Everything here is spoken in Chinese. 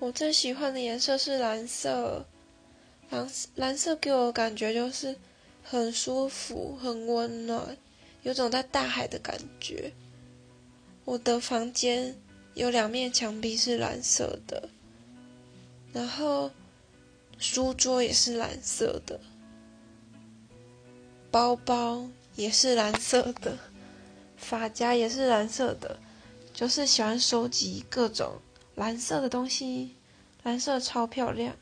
我最喜欢的颜色是蓝色，蓝蓝色给我感觉就是很舒服、很温暖，有种在大海的感觉。我的房间有两面墙壁是蓝色的，然后书桌也是蓝色的，包包也是蓝色的，发夹也是蓝色的，就是喜欢收集各种。蓝色的东西，蓝色超漂亮。